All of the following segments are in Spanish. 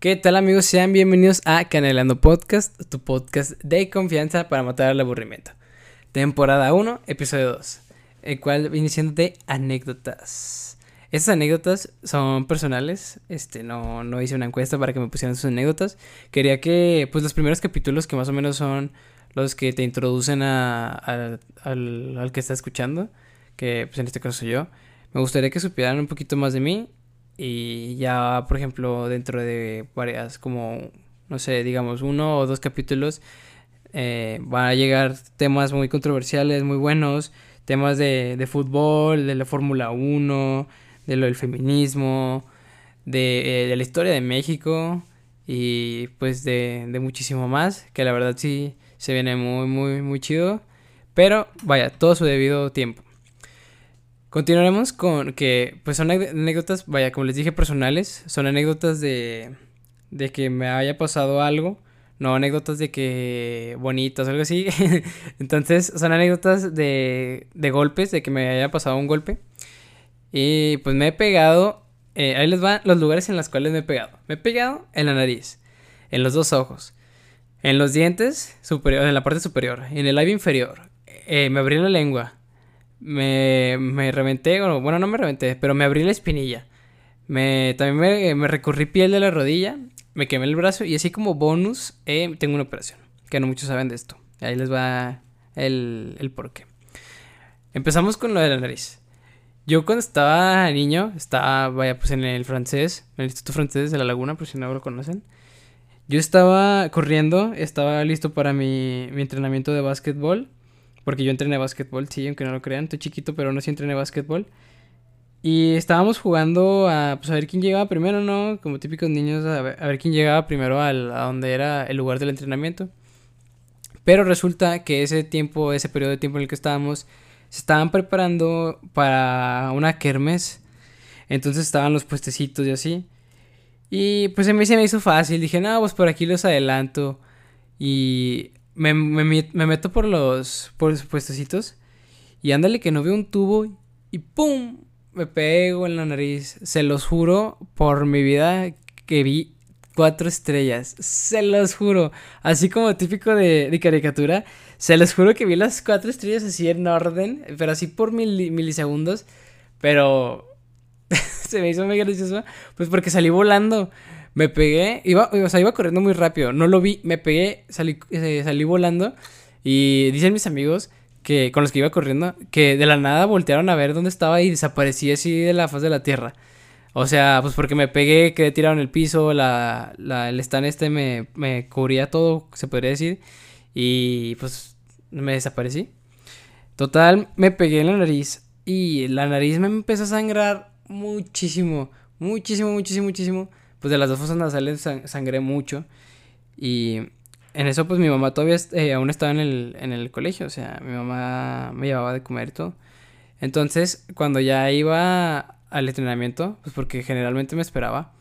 ¿Qué tal amigos? Sean bienvenidos a Canelando Podcast, tu podcast de confianza para matar el aburrimiento. Temporada 1, episodio 2, el cual viene siendo de anécdotas. Estas anécdotas son personales, este, no, no hice una encuesta para que me pusieran sus anécdotas. Quería que, pues los primeros capítulos que más o menos son los que te introducen a, al, al que está escuchando, que pues en este caso soy yo, me gustaría que supieran un poquito más de mí y ya, por ejemplo, dentro de varias, como, no sé, digamos, uno o dos capítulos, eh, van a llegar temas muy controversiales, muy buenos, temas de, de fútbol, de la Fórmula 1, de lo del feminismo, de, eh, de, la historia de México y pues de muchísimo más, que la verdad sí se viene muy, muy, muy chido. Pero vaya, todo su debido tiempo. Continuaremos con que, pues son anécdotas, vaya, como les dije, personales. Son anécdotas de, de que me haya pasado algo. No anécdotas de que bonitas o algo así. Entonces, son anécdotas de, de golpes, de que me haya pasado un golpe. Y pues me he pegado. Eh, ahí les van los lugares en los cuales me he pegado. Me he pegado en la nariz, en los dos ojos, en los dientes superior, en la parte superior, en el labio inferior. Eh, me abrí la lengua me, me reventé, bueno, no me reventé, pero me abrí la espinilla. Me, también me, me recorrí piel de la rodilla, me quemé el brazo y así como bonus eh, tengo una operación, que no muchos saben de esto. Ahí les va el, el porqué. Empezamos con lo de la nariz. Yo cuando estaba niño, estaba, vaya, pues en el francés, en el Instituto Francés de la Laguna, por si no lo conocen. Yo estaba corriendo, estaba listo para mi, mi entrenamiento de básquetbol. Porque yo entrené básquetbol, sí, aunque no lo crean. Estoy chiquito, pero no sí entrené básquetbol. Y estábamos jugando a, pues, a ver quién llegaba primero, ¿no? Como típicos niños, a ver, quién llegaba primero al, a donde era el lugar del entrenamiento. Pero resulta que ese tiempo, ese periodo de tiempo en el que estábamos, se estaban preparando para una kermes. Entonces estaban los puestecitos y así. Y pues a mí se me hizo fácil. Dije, no, pues por aquí los adelanto. Y me, me, meto por los, por los puestecitos y ándale que no veo un tubo y ¡pum! Me pego en la nariz. Se los juro por mi vida que vi cuatro estrellas. Se los juro. Así como típico de, caricatura. Se los juro que vi las cuatro estrellas así en orden. Pero así por milisegundos. Pero se me hizo muy gracioso. Pues porque salí volando. Me pegué, iba, o sea, iba corriendo muy rápido, no lo vi, me pegué, salí, eh, salí volando y dicen mis amigos que con los que iba corriendo que de la nada voltearon a ver dónde estaba y desaparecí así de la faz de la tierra. O sea, pues porque me pegué, quedé tirado en el piso, la, la, el stand este me, me cubría todo, se podría decir, y pues me desaparecí. Total, me pegué en la nariz y la nariz me empezó a sangrar muchísimo, muchísimo, muchísimo, muchísimo pues de las dos fosas nasales sangré mucho. Y en eso pues mi mamá todavía eh, aún estaba en el, en el colegio, o sea, mi mamá me llevaba de comer y todo. Entonces, cuando ya iba al entrenamiento, pues porque generalmente me esperaba,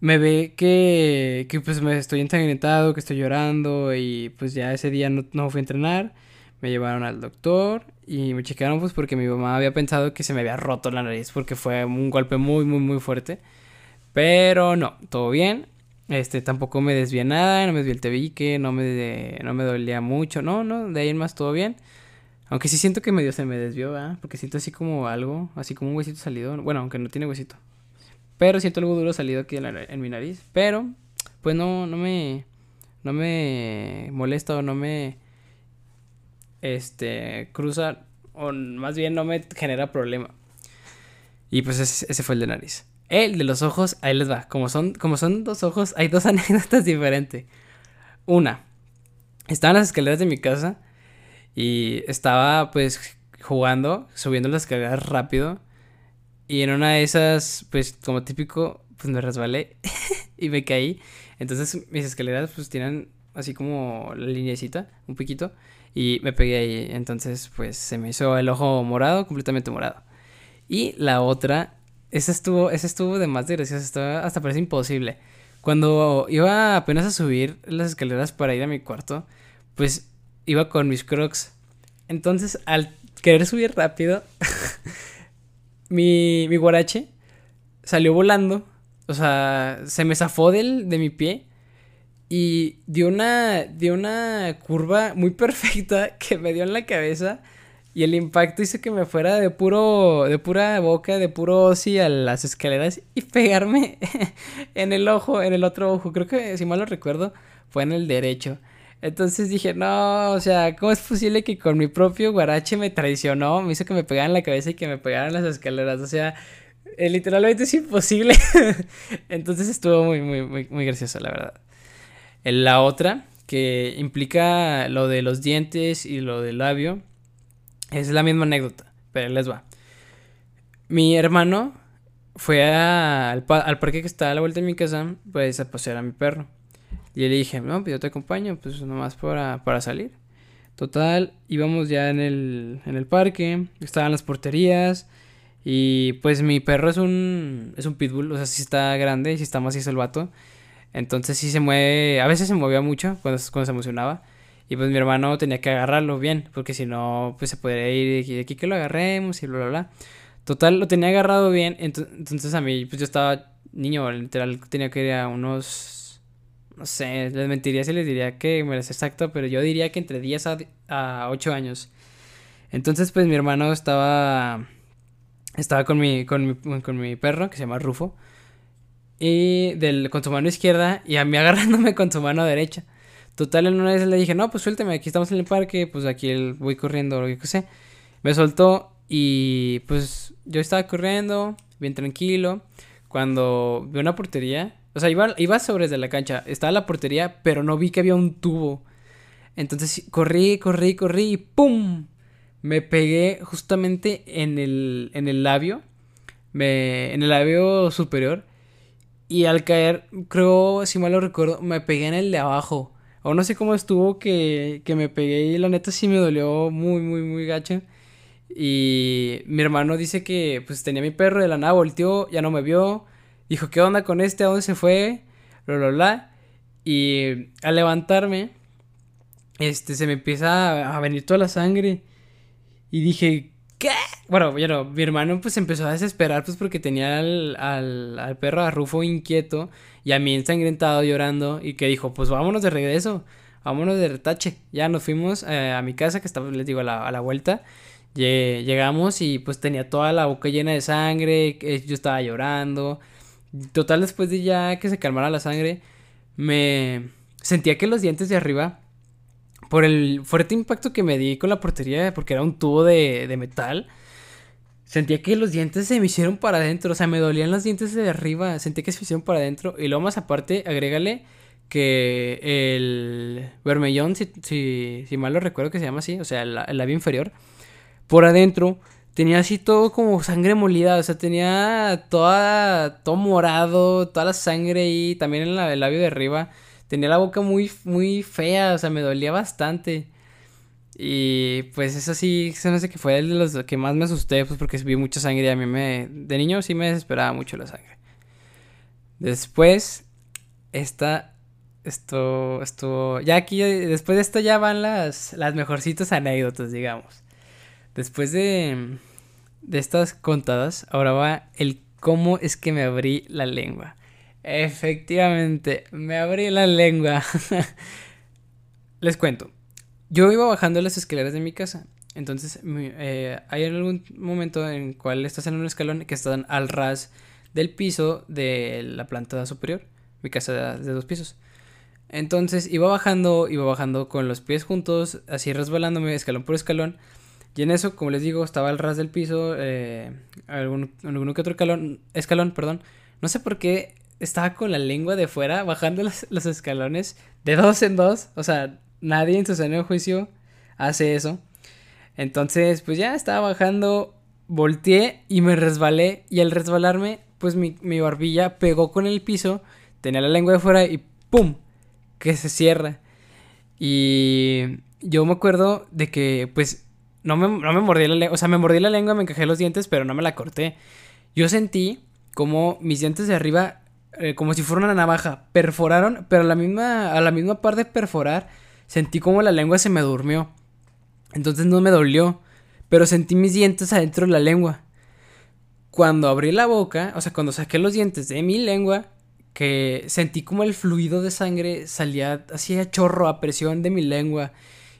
me ve que, que pues me estoy ensangrentado, que estoy llorando y pues ya ese día no, no fui a entrenar. Me llevaron al doctor y me checaron pues porque mi mamá había pensado que se me había roto la nariz porque fue un golpe muy, muy, muy fuerte. Pero no, todo bien. Este, tampoco me desvié nada, no me desvié el tebique, no me, no me dolía mucho, no, no, de ahí en más todo bien. Aunque sí siento que medio se me desvió, ¿verdad? Porque siento así como algo, así como un huesito salido. Bueno, aunque no tiene huesito. Pero siento algo duro salido aquí en, mi nariz. Pero, pues no, no me, no me molesta o no me, este, cruza, o más bien no me genera problema. Y pues ese fue el de nariz. El de los ojos, ahí les va. Como son, como son dos ojos, hay dos anécdotas diferentes. Una, estaba en las escaleras de mi casa y estaba pues jugando, subiendo las escaleras rápido. Y en una de esas, pues como típico, pues me resbalé y me caí. Entonces mis escaleras pues tienen así como la linecita, un poquito. Y me pegué ahí. Entonces pues se me hizo el ojo morado, completamente morado. Y la otra esa estuvo, estuvo de más de graciosa, hasta parece imposible. Cuando iba apenas a subir las escaleras para ir a mi cuarto, pues iba con mis crocs. Entonces, al querer subir rápido, mi, mi guarache salió volando o sea, se me zafó del, de mi pie y dio una, dio una curva muy perfecta que me dio en la cabeza y el impacto hizo que me fuera de puro, de pura boca, de puro osi a las escaleras y pegarme en el ojo, en el otro ojo. Creo que, si mal lo recuerdo, fue en el derecho. Entonces dije, no, o sea, ¿cómo es posible que con mi propio guarache me traicionó? Me hizo que me pegaran la cabeza y que me pegaran las escaleras. O sea, eh, literalmente es imposible. Entonces estuvo muy, muy, muy, muy gracioso, la verdad. La otra, que implica lo de los dientes y lo del labio, es la misma anécdota, pero les va. Mi hermano fue al, al parque que está a la vuelta de mi casa, pues a pasear a mi perro. Y le dije, no, pues yo te acompaño, pues nomás para, para salir. Total, íbamos ya en el, en el parque, estaban las porterías. Y pues mi perro es un, es un pitbull, o sea, sí está grande, sí está macizo el vato. Entonces sí se mueve, a veces se movía mucho cuando, cuando se emocionaba. Y pues mi hermano tenía que agarrarlo bien, porque si no, pues se podría ir de aquí que lo agarremos y bla, bla, bla. Total, lo tenía agarrado bien, entonces a mí, pues yo estaba niño, literal, tenía que ir a unos, no sé, les mentiría si les diría que me es exacto, pero yo diría que entre 10 a, a 8 años. Entonces, pues mi hermano estaba, estaba con mi, con mi, con mi perro, que se llama Rufo y del, con su mano izquierda y a mí agarrándome con su mano derecha. Total, en una vez le dije, no, pues suélteme, aquí estamos en el parque, pues aquí voy corriendo, lo que sé. Me soltó y pues yo estaba corriendo, bien tranquilo, cuando vi una portería, o sea, iba, iba sobre de la cancha, estaba la portería, pero no vi que había un tubo. Entonces corrí, corrí, corrí y ¡pum! Me pegué justamente en el, en el labio, me, en el labio superior y al caer, creo, si mal lo recuerdo, me pegué en el de abajo. O no sé cómo estuvo que, que me pegué y la neta sí me dolió muy, muy, muy gacho. Y mi hermano dice que pues tenía mi perro de la nada, volteó, ya no me vio. Dijo, ¿qué onda con este? ¿A dónde se fue? Bla, bla, bla. Y al levantarme, este, se me empieza a venir toda la sangre. Y dije, ¿qué? Bueno, bueno, mi hermano pues empezó a desesperar pues porque tenía al, al, perro a Rufo inquieto y a mí ensangrentado llorando y que dijo, pues vámonos de regreso, vámonos de retache. Ya nos fuimos eh, a mi casa que estaba, les digo, a la, vuelta. Llegamos y pues tenía toda la boca llena de sangre, yo estaba llorando. Total, después de ya que se calmara la sangre, me sentía que los dientes de arriba por el fuerte impacto que me di con la portería, porque era un tubo de metal, sentía que los dientes se me hicieron para adentro, o sea, me dolían los dientes de arriba, sentí que se me hicieron para adentro, y luego más aparte, agrégale que el vermellón, si, si, si mal lo recuerdo que se llama así, o sea, el, labio inferior, por adentro tenía así todo como sangre molida, o sea, tenía toda, todo morado, toda la sangre ahí, también en el labio de arriba tenía la boca muy, muy fea, o sea, me dolía bastante. Y pues eso sí, se me hace que fue el de los que más me asusté, pues porque vi mucha sangre y a mí me... De niño sí me desesperaba mucho la sangre. Después, esta... Esto, esto, ya aquí, después de esto ya van las, las mejorcitas anécdotas, digamos. Después de, de estas contadas, ahora va el cómo es que me abrí la lengua. Efectivamente, me abrí la lengua. Les cuento. Yo iba bajando las escaleras de mi casa. Entonces, eh, hay algún momento en el cual estás en un escalón que están al ras del piso de la planta superior. Mi casa de dos pisos. Entonces, iba bajando, iba bajando con los pies juntos, así resbalándome escalón por escalón. Y en eso, como les digo, estaba al ras del piso, eh, algún, algún que otro escalón, escalón, perdón. No sé por qué estaba con la lengua de fuera bajando los, escalones de dos en dos. O sea, nadie en su seno juicio hace eso. Entonces, pues ya estaba bajando, volteé y me resbalé. Y al resbalarme, pues mi, mi barbilla pegó con el piso, tenía la lengua de fuera y ¡pum! que se cierra. Y yo me acuerdo de que, pues, no me, no me mordí la lengua, o sea, me mordí la lengua, me encajé los dientes, pero no me la corté. Yo sentí como mis dientes de arriba eh, como si fuera una navaja, perforaron, pero a la misma, a la misma par de perforar, sentí como la lengua se me durmió. Entonces no me dolió, pero sentí mis dientes adentro de la lengua. cuando abrí la boca, o sea, cuando saqué los dientes de mi lengua, que sentí como el fluido de sangre salía así a chorro, a presión de mi lengua.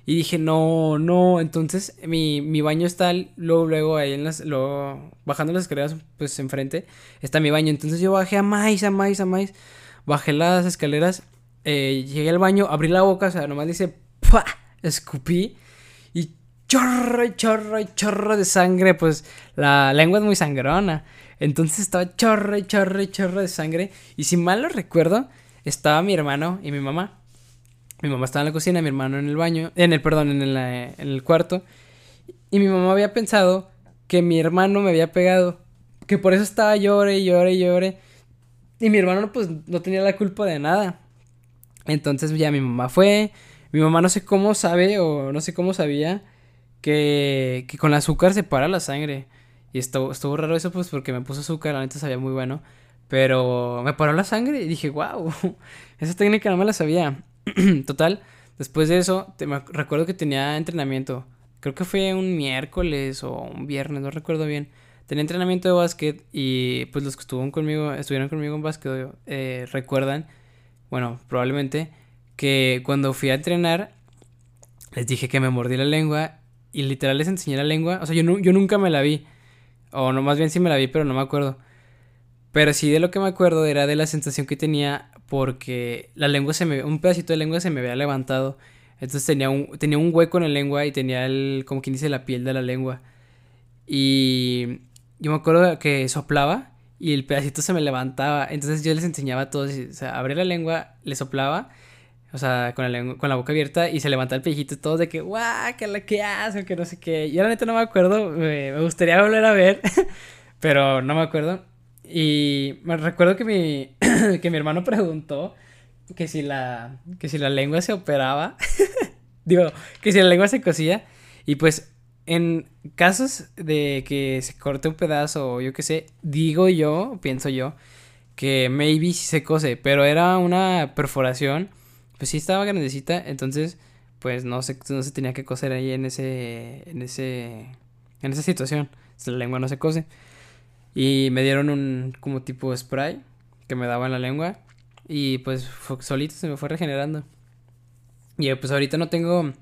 Y dije, no, no. Entonces, mi, mi baño está luego, luego ahí en las. Luego, bajando las escaleras, pues enfrente, está mi baño. Entonces yo bajé a más, a más, a más. Bajé las escaleras, eh, llegué al baño, abrí la boca, o sea, nomás dice, ¡pah! Escupí. Y chorro, chorro, chorro de sangre. Pues la lengua es muy sangrona. Entonces estaba chorro, chorro, chorro de sangre. Y si mal lo recuerdo, estaba mi hermano y mi mamá. Mi mamá estaba en la cocina, mi hermano en el baño, en el, perdón, en el, en el cuarto. Y mi mamá había pensado que mi hermano me había pegado. Que por eso estaba llore, llore, llore. Y mi hermano pues no tenía la culpa de nada. Entonces ya mi mamá fue. Mi mamá no sé cómo sabe o no sé cómo sabía que, que con el azúcar se para la sangre. Y estuvo, estuvo raro eso pues porque me puso azúcar, la neta sabía muy bueno. Pero me paró la sangre y dije, wow, esa técnica no me la sabía. Total, después de eso, te, me recuerdo que tenía entrenamiento. Creo que fue un miércoles o un viernes, no recuerdo bien. Tenía entrenamiento de básquet y pues los que estuvieron conmigo, estuvieron conmigo en básquet, eh, recuerdan, bueno, probablemente, que cuando fui a entrenar, les dije que me mordí la lengua y literal les enseñé la lengua. O sea, yo, yo nunca me la vi. O no, más bien sí me la vi, pero no me acuerdo. Pero sí de lo que me acuerdo era de la sensación que tenía porque la lengua se me... Un pedacito de lengua se me había levantado. Entonces tenía un, tenía un hueco en la lengua y tenía el... como quien dice la piel de la lengua. Y yo me acuerdo que soplaba y el pedacito se me levantaba. Entonces yo les enseñaba a todos. O sea, abría la lengua, le soplaba. O sea, con la, lengua, con la boca abierta y se levantaba el pellejito y todos de que, guau, que la que hace, que no sé qué. Yo la neta no me acuerdo, me, me gustaría volver a ver, pero no me acuerdo. Y me recuerdo que mi, que mi hermano preguntó que si la, que si la lengua se operaba. Digo, que si la lengua se cosía. Y pues en casos de que se corte un pedazo o yo qué sé, digo yo, pienso yo, que maybe sí se cose. Pero era una perforación. Pues sí estaba grandecita. Entonces, pues no se, no se tenía que coser ahí en ese, en ese, en esa situación. Si la lengua no se cose. Y me dieron un como tipo spray que me daba en la lengua. Y pues solito se me fue regenerando. Y pues ahorita no tengo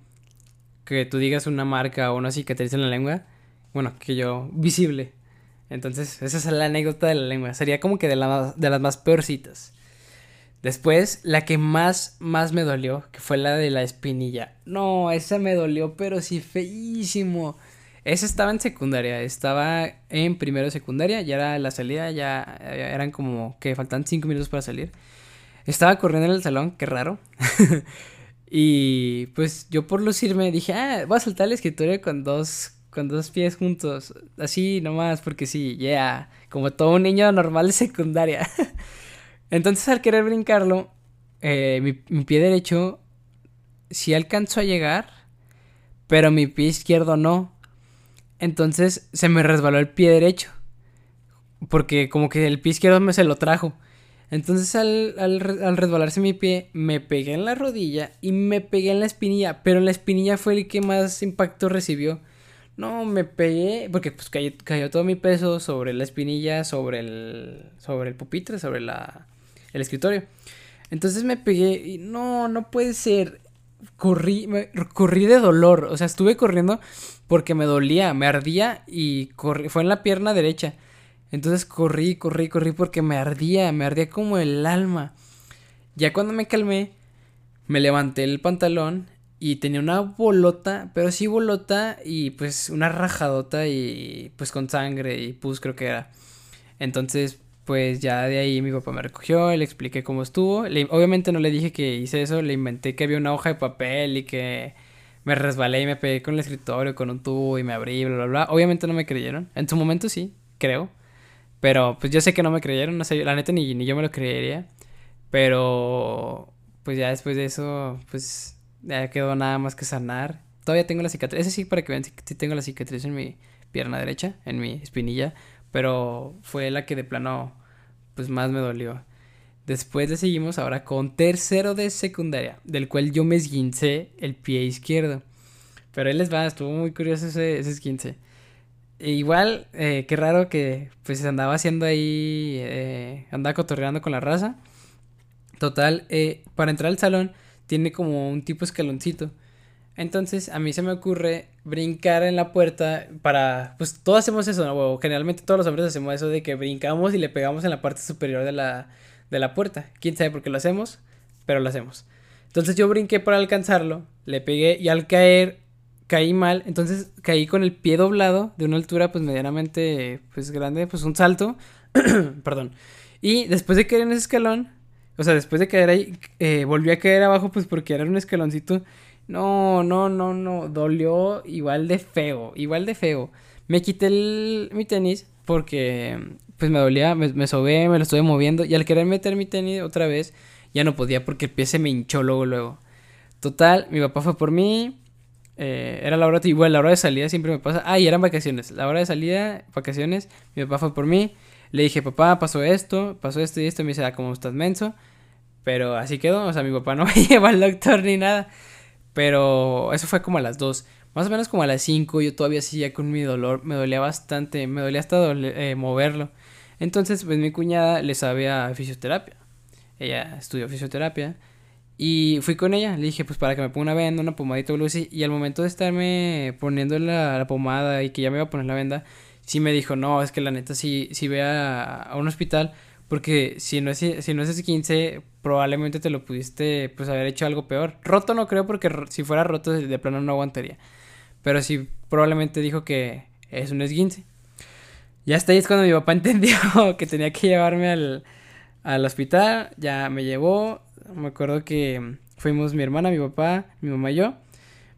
que tú digas una marca o una cicatriz en la lengua. Bueno, que yo visible. Entonces, esa es la anécdota de la lengua. Sería como que de, la, de las más peorcitas. Después, la que más, más me dolió, que fue la de la espinilla. No, esa me dolió, pero sí feísimo. Esa estaba en secundaria, estaba en primero de secundaria, ya era la salida, ya eran como que faltan cinco minutos para salir. Estaba corriendo en el salón, qué raro. y pues yo por lucirme dije, ah, voy a saltar el escritorio con dos, con dos pies juntos. Así nomás, porque sí, yeah, como todo un niño normal de secundaria. Entonces al querer brincarlo, eh, mi, mi pie derecho sí alcanzó a llegar, pero mi pie izquierdo no. Entonces se me resbaló el pie derecho. Porque como que el pie izquierdo me se lo trajo. Entonces al, al, resbalarse mi pie, me pegué en la rodilla y me pegué en la espinilla. Pero la espinilla fue el que más impacto recibió. No, me pegué, porque pues cayó, cayó, todo mi peso sobre la espinilla, sobre el, sobre el pupitre, sobre la, el escritorio. Entonces me pegué y no, no puede ser. Corrí, me, corrí de dolor, o sea, estuve corriendo porque me dolía, me ardía y corrí, fue en la pierna derecha. Entonces corrí, corrí, corrí porque me ardía, me ardía como el alma. Ya cuando me calmé, me levanté el pantalón y tenía una bolota, pero sí bolota y pues una rajadota y pues con sangre y pus creo que era. Entonces pues ya de ahí mi papá me recogió, le expliqué cómo estuvo. obviamente no le dije que hice eso, le inventé que había una hoja de papel y que me resbalé y me pegué con el escritorio, con un tubo y me abrí, bla, bla, bla. Obviamente no me creyeron. En su momento sí, creo. Pero pues yo sé que no me creyeron, no sé, la neta ni, ni yo me lo creería. Pero pues ya después de eso, pues ya quedó nada más que sanar. Todavía tengo la cicatriz, ese sí para que vean, sí tengo la cicatriz en mi pierna derecha, en mi espinilla. Pero fue la que de plano, pues más me dolió. Después le seguimos ahora con tercero de secundaria, del cual yo me esguincé el pie izquierdo. Pero él les va, estuvo muy curioso ese, ese esguince. E igual, eh, qué raro que pues andaba haciendo ahí, eh, andaba cotorreando con la raza. Total, eh, para entrar al salón tiene como un tipo escaloncito. Entonces a mí se me ocurre brincar en la puerta para, pues todos hacemos eso, generalmente todos los hombres hacemos eso de que brincamos y le pegamos en la parte superior de la, de la puerta. ¿Quién sabe por qué lo hacemos? Pero lo hacemos. Entonces yo brinqué para alcanzarlo, le pegué y al caer caí mal, entonces caí con el pie doblado de una altura pues medianamente pues grande, pues un salto, perdón. Y después de caer en ese escalón, o sea, después de caer ahí, eh, volví a caer abajo pues porque era un escaloncito. No, no, no, no, dolió igual de feo, igual de feo. Me quité el, mi tenis porque pues me dolía, me, me sobé, me lo estuve moviendo y al querer meter mi tenis otra vez ya no podía porque el pie se me hinchó luego, luego. Total, mi papá fue por mí, eh, era la hora, igual la hora de salida siempre me pasa. Ah, y eran vacaciones. La hora de salida, vacaciones, mi papá fue por mí. Le dije, papá, pasó esto, pasó esto y esto. Me dice, ah, como estás menso. Pero así quedó. O sea, mi papá no me lleva al doctor ni nada. Pero eso fue como a las 2. Más o menos como a las 5. Yo todavía seguía con mi dolor. Me dolía bastante. Me dolía hasta eh, moverlo. Entonces, pues mi cuñada le sabía fisioterapia. Ella estudió fisioterapia. Y fui con ella, le dije, pues para que me ponga una venda, una pomadita así. Y al momento de estarme poniendo la, pomada y que ya me iba a poner la venda, sí me dijo, no, es que la neta sí, sí ve a, un hospital. Porque si no es, si no es ese 15, probablemente te lo pudiste pues haber hecho algo peor. Roto no creo porque si fuera roto de plano no aguantaría. Pero sí probablemente dijo que es un esguince. Ya hasta ahí es cuando mi papá entendió que tenía que llevarme al, al hospital. Ya me llevó, me acuerdo que fuimos mi hermana, mi papá, mi mamá y yo.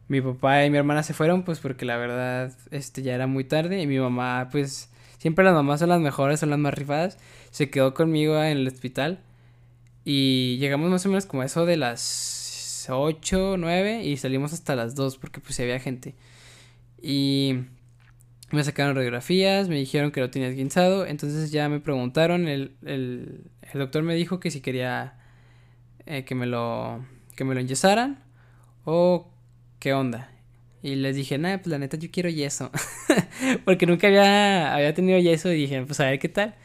Mi papá y mi hermana se fueron pues porque la verdad este ya era muy tarde y mi mamá pues siempre las mamás son las mejores, son las más rifadas. Se quedó conmigo en el hospital y llegamos más o menos como eso de las 8, 9 y salimos hasta las 2 porque pues había gente. Y me sacaron radiografías, me dijeron que lo tenía esguinzado, entonces ya me preguntaron, el, el, el doctor me dijo que si quería eh, que me lo que me lo enyesaran o qué onda. Y les dije, nada, pues la neta yo quiero yeso. Porque nunca había, había tenido yeso y dije, pues a ver qué tal.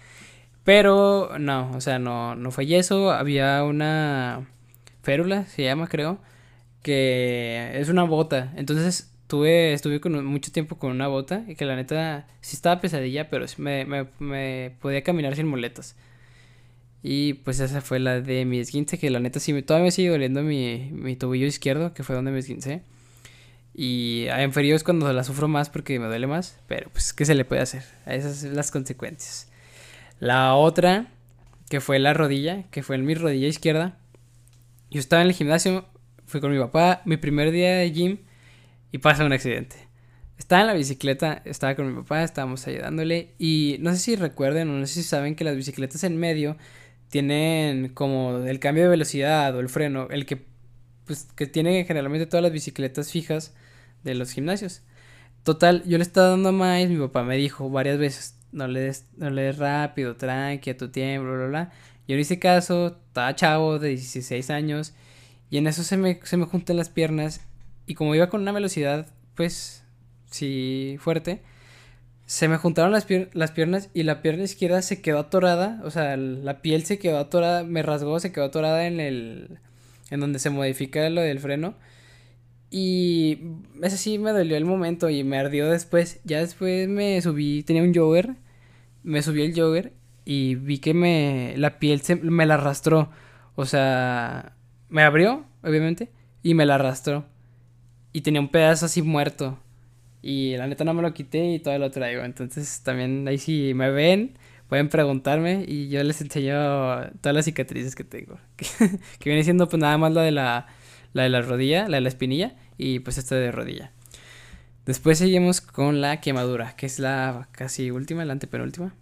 Pero no, o sea, no, no fue yeso. Había una férula, se llama creo, que es una bota. Entonces tuve, estuve con, mucho tiempo con una bota y que la neta sí estaba pesadilla, pero me, me, me podía caminar sin muletas. Y pues esa fue la de mi esguince, que la neta sí todavía me sigue doliendo mi, mi tobillo izquierdo, que fue donde me esguince. Y en frío es cuando la sufro más porque me duele más, pero pues ¿qué se le puede hacer? Esas son las consecuencias. La otra, que fue la rodilla, que fue en mi rodilla izquierda. Yo estaba en el gimnasio, fui con mi papá, mi primer día de gym, y pasa un accidente. Estaba en la bicicleta, estaba con mi papá, estábamos ayudándole, y no sé si recuerden o no sé si saben que las bicicletas en medio tienen como el cambio de velocidad o el freno, el que pues que tienen generalmente todas las bicicletas fijas de los gimnasios. Total, yo le estaba dando más, mi papá me dijo varias veces, no le des, no le des rápido, tranqui, a tu tiempo, bla, bla, bla. Yo no hice caso, estaba chavo de 16 años y en eso se me, se me juntan las piernas y como iba con una velocidad pues sí fuerte, se me juntaron las, piernas y la pierna izquierda se quedó atorada, o sea, la piel se quedó atorada, me rasgó, se quedó atorada en el en donde se modifica lo del freno. Y ese sí me dolió el momento y me ardió después. Ya después me subí, tenía un jogger, me subí el jogger y vi que me la piel se, me la arrastró. O sea, me abrió, obviamente, y me la arrastró. Y tenía un pedazo así muerto. Y la neta no me lo quité y todavía lo traigo. Entonces también ahí si me ven, pueden preguntarme y yo les enseño todas las cicatrices que tengo. que viene siendo pues nada más la de la, la de la rodilla, la de la espinilla y pues esta de rodilla. Después seguimos con la quemadura, que es la casi última, la antepenúltima.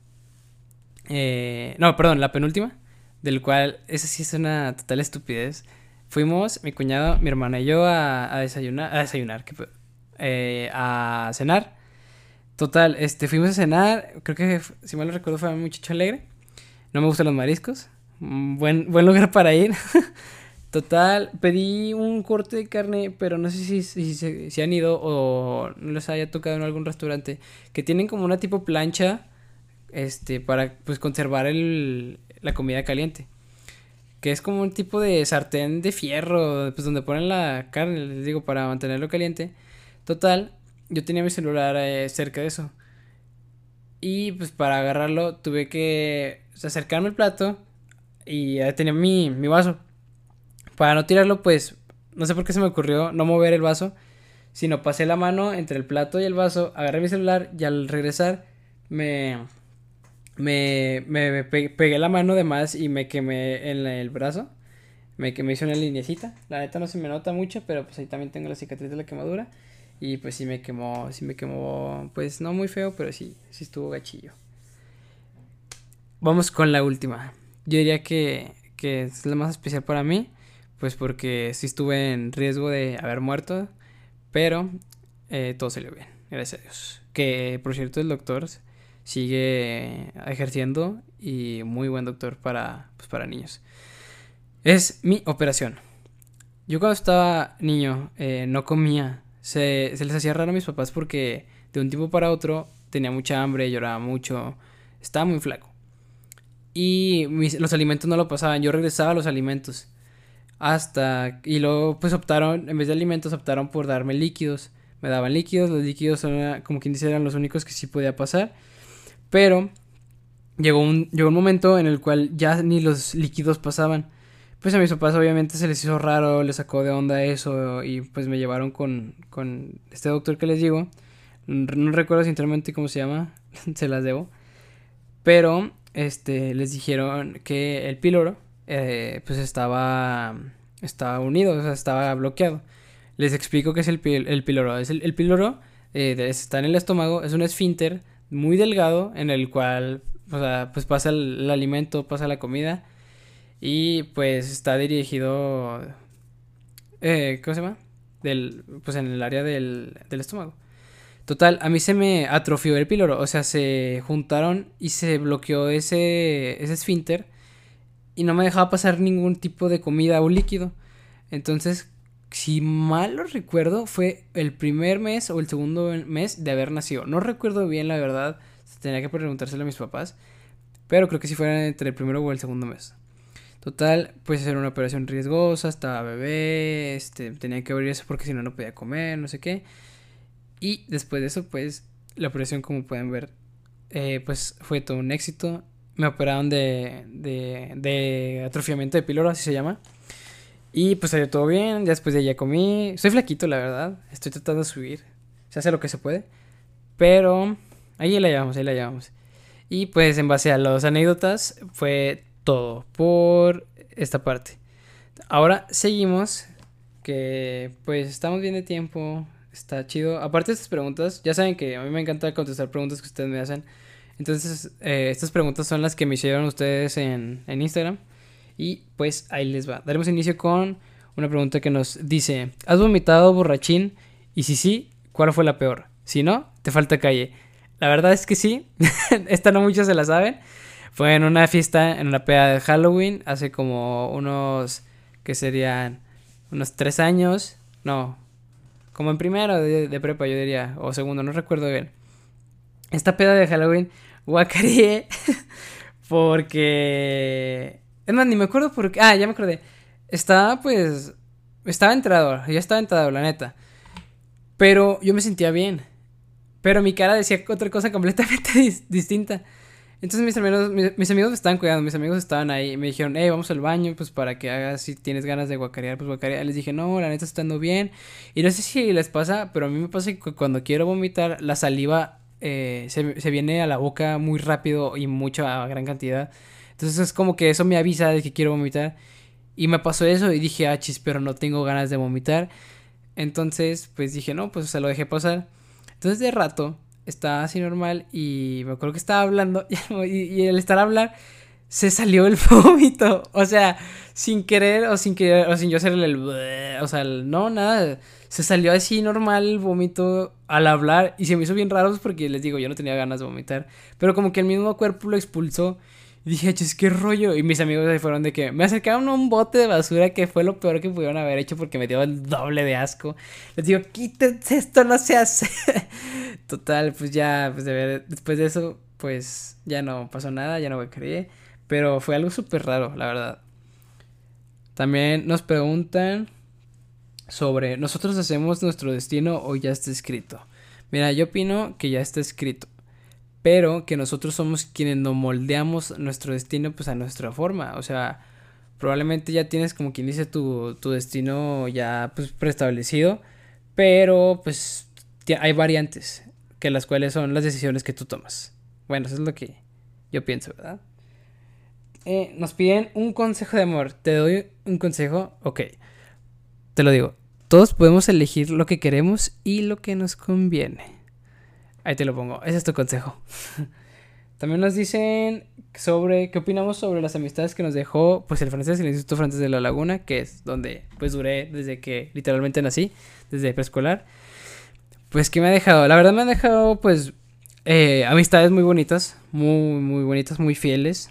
Eh, no, perdón, la penúltima, del cual esa sí es una total estupidez. Fuimos, mi cuñado, mi hermana y yo a, a desayunar, a desayunar, que eh, a cenar. Total, este, fuimos a cenar. Creo que, si mal lo recuerdo, fue un muchacho alegre. No me gustan los mariscos. Buen, buen lugar para ir. Total, pedí un corte de carne, pero no sé si, si, si, han ido o no les haya tocado en algún restaurante, que tienen como una tipo plancha, este, para pues conservar el, la comida caliente. Que es como un tipo de sartén de fierro, pues donde ponen la carne, les digo, para mantenerlo caliente. Total, yo tenía mi celular eh, cerca de eso. Y pues para agarrarlo tuve que acercarme al plato y ya tenía mi, mi vaso. Para no tirarlo, pues, no sé por qué se me ocurrió no mover el vaso, sino pasé la mano entre el plato y el vaso, agarré mi celular y al regresar me, me, me, pegué la mano de más y me quemé en el brazo. Me, me hice una linecita. La neta no se me nota mucho, pero pues ahí también tengo la cicatriz de la quemadura. Y pues sí me quemó, sí me quemó, pues no muy feo, pero sí, sí estuvo gachillo. Vamos con la última. Yo diría que, que es la más especial para mí pues porque sí estuve en riesgo de haber muerto, pero eh, todo salió bien, gracias a Dios. Que por cierto el doctor sigue ejerciendo y muy buen doctor para, pues, para niños. Es mi operación. Yo cuando estaba niño eh, no comía. Se, se les hacía raro a mis papás porque de un tiempo para otro tenía mucha hambre, lloraba mucho, estaba muy flaco. Y los alimentos no lo pasaban, yo regresaba a los alimentos. Hasta, y luego pues optaron, en vez de alimentos, optaron por darme líquidos. Me daban líquidos, los líquidos son, como quien dice, eran los únicos que sí podía pasar. Pero llegó un, llegó un momento en el cual ya ni los líquidos pasaban. Pues a mis papás obviamente se les hizo raro, les sacó de onda eso y pues me llevaron con, con este doctor que les digo. No recuerdo sinceramente cómo se llama, se las debo. Pero este les dijeron que el píloro eh, pues estaba, estaba unido, o sea, estaba bloqueado. Les explico qué es el, el píloro. Es el, píloro eh, está en el estómago, es un esfínter muy delgado en el cual, o sea, pues pasa el, alimento, pasa la comida y pues está dirigido, eh, ¿cómo se llama? Del, pues en el área del, del estómago. Total, a mí se me atrofió el píloro, o sea, se juntaron y se bloqueó ese, ese esfínter y no me dejaba pasar ningún tipo de comida o líquido. Entonces, si mal lo recuerdo, fue el primer mes o el segundo mes de haber nacido. No recuerdo bien la verdad, tenía que preguntárselo a mis papás, pero creo que si fuera entre el primero o el segundo mes. Total, pues era una operación riesgosa, estaba bebé, este, tenía que abrir eso porque si no, no podía comer, no sé qué. Y después de eso, pues la operación, como pueden ver, eh, pues fue todo un éxito me operaron de, de, atrofiamiento de píloro, así se llama. Y pues salió todo bien, después de ya comí. Soy flaquito, la verdad. Estoy tratando de subir. Se hace lo que se puede. Pero ahí la llevamos, ahí la llevamos. Y pues en base a las anécdotas fue todo por esta parte. Ahora seguimos. Que pues estamos bien de tiempo. Está chido. Aparte de estas preguntas, ya saben que a mí me encanta contestar preguntas que ustedes me hacen. Entonces, eh, estas preguntas son las que me hicieron ustedes en, en Instagram. Y pues ahí les va. Daremos inicio con una pregunta que nos dice: ¿Has vomitado borrachín? Y si sí, ¿cuál fue la peor? Si no, te falta calle. La verdad es que sí. Esta no muchos se la saben. Fue en una fiesta, en una peda de Halloween, hace como unos. que serían? Unos tres años. No. Como en primero de, prepa, yo diría. O segundo, no recuerdo bien esta peda de Halloween guacareé porque... Es más, ni me acuerdo por qué... Ah, ya me acordé. Estaba pues... Estaba entrado, ya estaba entrado, la neta. Pero yo me sentía bien. Pero mi cara decía otra cosa completamente distinta. Entonces mis amigos, mis, amigos me estaban cuidando, mis amigos estaban ahí. Me dijeron, hey, vamos al baño, pues para que hagas, si tienes ganas de guacarear, pues guacarear. Les dije, no, la neta está estando bien. Y no sé si les pasa, pero a mí me pasa que cuando quiero vomitar, la saliva eh, se, viene a la boca muy rápido y mucha gran cantidad. Entonces es como que eso me avisa de que quiero vomitar. Y me pasó eso y dije, ah, chis, pero no tengo ganas de vomitar. Entonces, pues dije, no, pues se lo dejé pasar. Entonces de rato estaba así normal y me acuerdo que estaba hablando y, el estar a hablar se salió el vómito. O sea, sin querer o sin querer o sin yo hacerle el... O sea, no, nada se salió así normal el vómito al hablar y se me hizo bien raro pues, porque les digo, yo no tenía ganas de vomitar, pero como que el mismo cuerpo lo expulsó Y dije, es qué rollo. Y mis amigos se fueron de que me acercaron a un bote de basura que fue lo peor que pudieron haber hecho porque me dio el doble de asco. Les digo, quítense, esto no se hace. Total, pues ya, pues de ver, después de eso, pues ya no pasó nada, ya no me creí. Pero fue algo súper raro, la verdad. También nos preguntan sobre, ¿nosotros hacemos nuestro destino o ya está escrito? Mira, yo opino que ya está escrito pero que nosotros somos quienes nos moldeamos nuestro destino pues a nuestra forma, o sea, probablemente ya tienes como quien dice tu, tu destino ya pues preestablecido, pero pues hay variantes, que las cuales son las decisiones que tú tomas. Bueno, eso es lo que yo pienso, ¿verdad? Eh, nos piden un consejo de amor. ¿Te doy un consejo? Ok. Te lo digo. Todos podemos elegir lo que queremos y lo que nos conviene. Ahí te lo pongo. Ese es tu consejo. También nos dicen sobre qué opinamos sobre las amistades que nos dejó pues el francés, el Instituto Francés de la Laguna, que es donde pues duré desde que literalmente nací, desde preescolar. Pues que me ha dejado, la verdad me ha dejado pues eh, amistades muy bonitas, muy muy bonitas, muy fieles.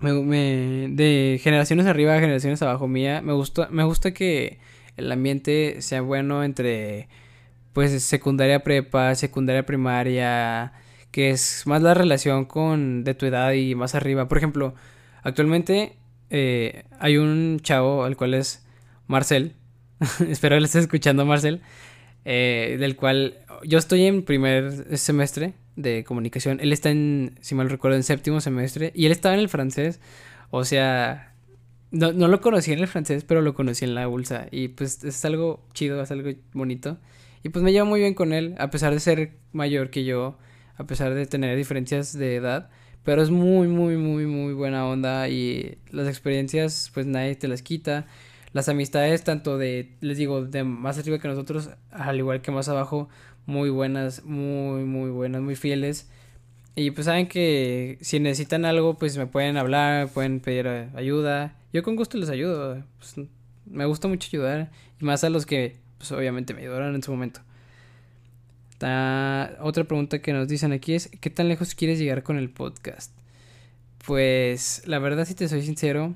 De generaciones arriba a generaciones abajo mía, me gusta me gusta que el ambiente sea bueno entre pues secundaria prepa, secundaria primaria, que es más la relación con de tu edad y más arriba. Por ejemplo, actualmente eh, hay un chavo, al cual es Marcel, espero que le estés escuchando Marcel, eh, del cual yo estoy en primer semestre de comunicación, él está en, si mal recuerdo, en séptimo semestre, y él estaba en el francés, o sea, no, no lo conocí en el francés, pero lo conocí en la bolsa, y pues es algo chido, es algo bonito. Y pues me llevo muy bien con él, a pesar de ser mayor que yo, a pesar de tener diferencias de edad. Pero es muy, muy, muy, muy buena onda y las experiencias pues nadie te las quita. Las amistades tanto de, les digo, de más arriba que nosotros, al igual que más abajo, muy buenas, muy, muy buenas, muy fieles. Y pues saben que si necesitan algo, pues me pueden hablar, pueden pedir ayuda. Yo con gusto les ayudo. Pues, me gusta mucho ayudar. Y más a los que pues obviamente me ayudaron en su momento. otra pregunta que nos dicen aquí es, ¿qué tan lejos quieres llegar con el podcast? Pues la verdad, si te soy sincero,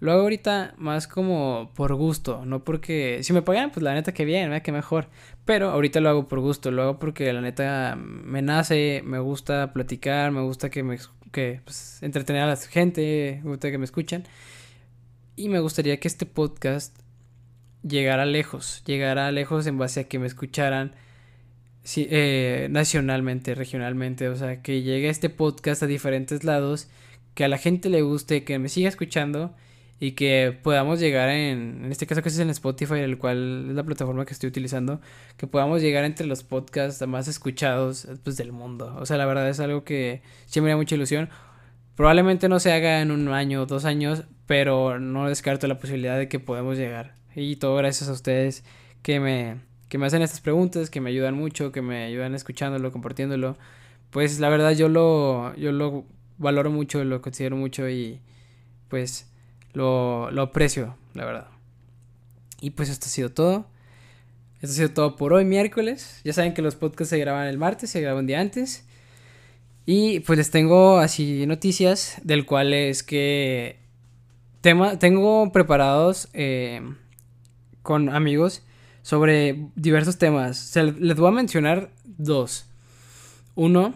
lo hago ahorita más como por gusto, no porque si me pagan, pues la neta que bien, que mejor. Pero ahorita lo hago por gusto, lo hago porque la neta me nace, me gusta platicar, me gusta que me que pues, entretener a la gente, me gusta que me escuchan. Y me gustaría que este podcast llegara lejos, llegara lejos en base a que me escucharan eh, nacionalmente, regionalmente, o sea, que llegue este podcast a diferentes lados, que a la gente le guste, que me siga escuchando y que podamos llegar en, en este caso que es en Spotify, el cual es la plataforma que estoy utilizando, que podamos llegar entre los podcasts más escuchados pues, del mundo. O sea, la verdad es algo que siempre me da mucha ilusión. Probablemente no se haga en un año o dos años, pero no descarto la posibilidad de que podamos llegar. Y todo gracias a ustedes que me, que me hacen estas preguntas, que me ayudan mucho, que me ayudan escuchándolo, compartiéndolo. Pues la verdad yo lo, yo lo valoro mucho, lo considero mucho y pues lo, lo aprecio, la verdad. Y pues esto ha sido todo. Esto ha sido todo por hoy, miércoles. Ya saben que los podcasts se graban el martes, se graban un día antes. Y pues les tengo así noticias, del cual es que tema, tengo preparados eh, con amigos sobre diversos temas. les voy a mencionar dos. Uno,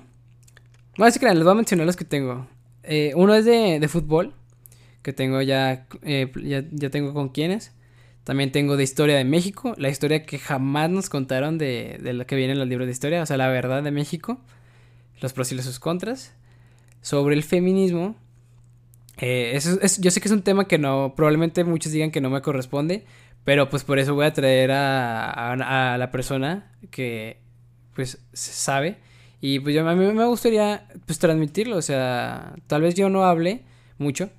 básicamente les voy a mencionar los que tengo. Eh, uno es de, fútbol, que tengo ya, eh, ya, ya, tengo con quienes. También tengo de historia de México, la historia que jamás nos contaron de, de lo que viene en los libros de historia, o sea, la verdad de México, los pros y sus contras. Sobre el feminismo, eh, eso es, yo sé que es un tema que no, probablemente muchos digan que no me corresponde, pero pues por eso voy a traer a, a, la persona que pues sabe. Y pues yo, a mí me gustaría pues transmitirlo. O sea, tal vez yo no hable mucho,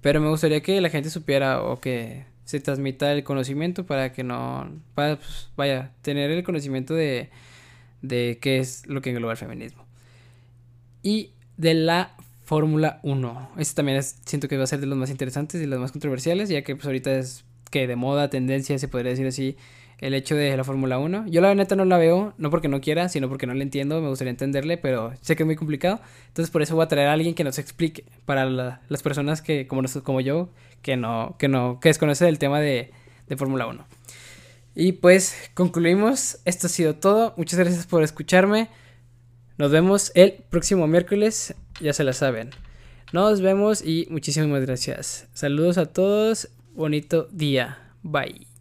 pero me gustaría que la gente supiera o que se transmita el conocimiento para que no, para, pues, vaya, tener el conocimiento de, de qué es lo que engloba el feminismo. Y de la Fórmula 1. Este también es, siento que va a ser de los más interesantes y los más controversiales, ya que pues ahorita es que de moda, tendencia, se podría decir así, el hecho de la Fórmula 1. Yo la neta no la veo, no porque no quiera, sino porque no la entiendo, me gustaría entenderle, pero sé que es muy complicado. Entonces por eso voy a traer a alguien que nos explique para las personas que, como, nosotros, como yo, que no, que no, que desconoce el tema de, de Fórmula 1. Y pues concluimos, esto ha sido todo, muchas gracias por escucharme. Nos vemos el próximo miércoles, ya se la saben. Nos vemos y muchísimas gracias. Saludos a todos, bonito día. Bye.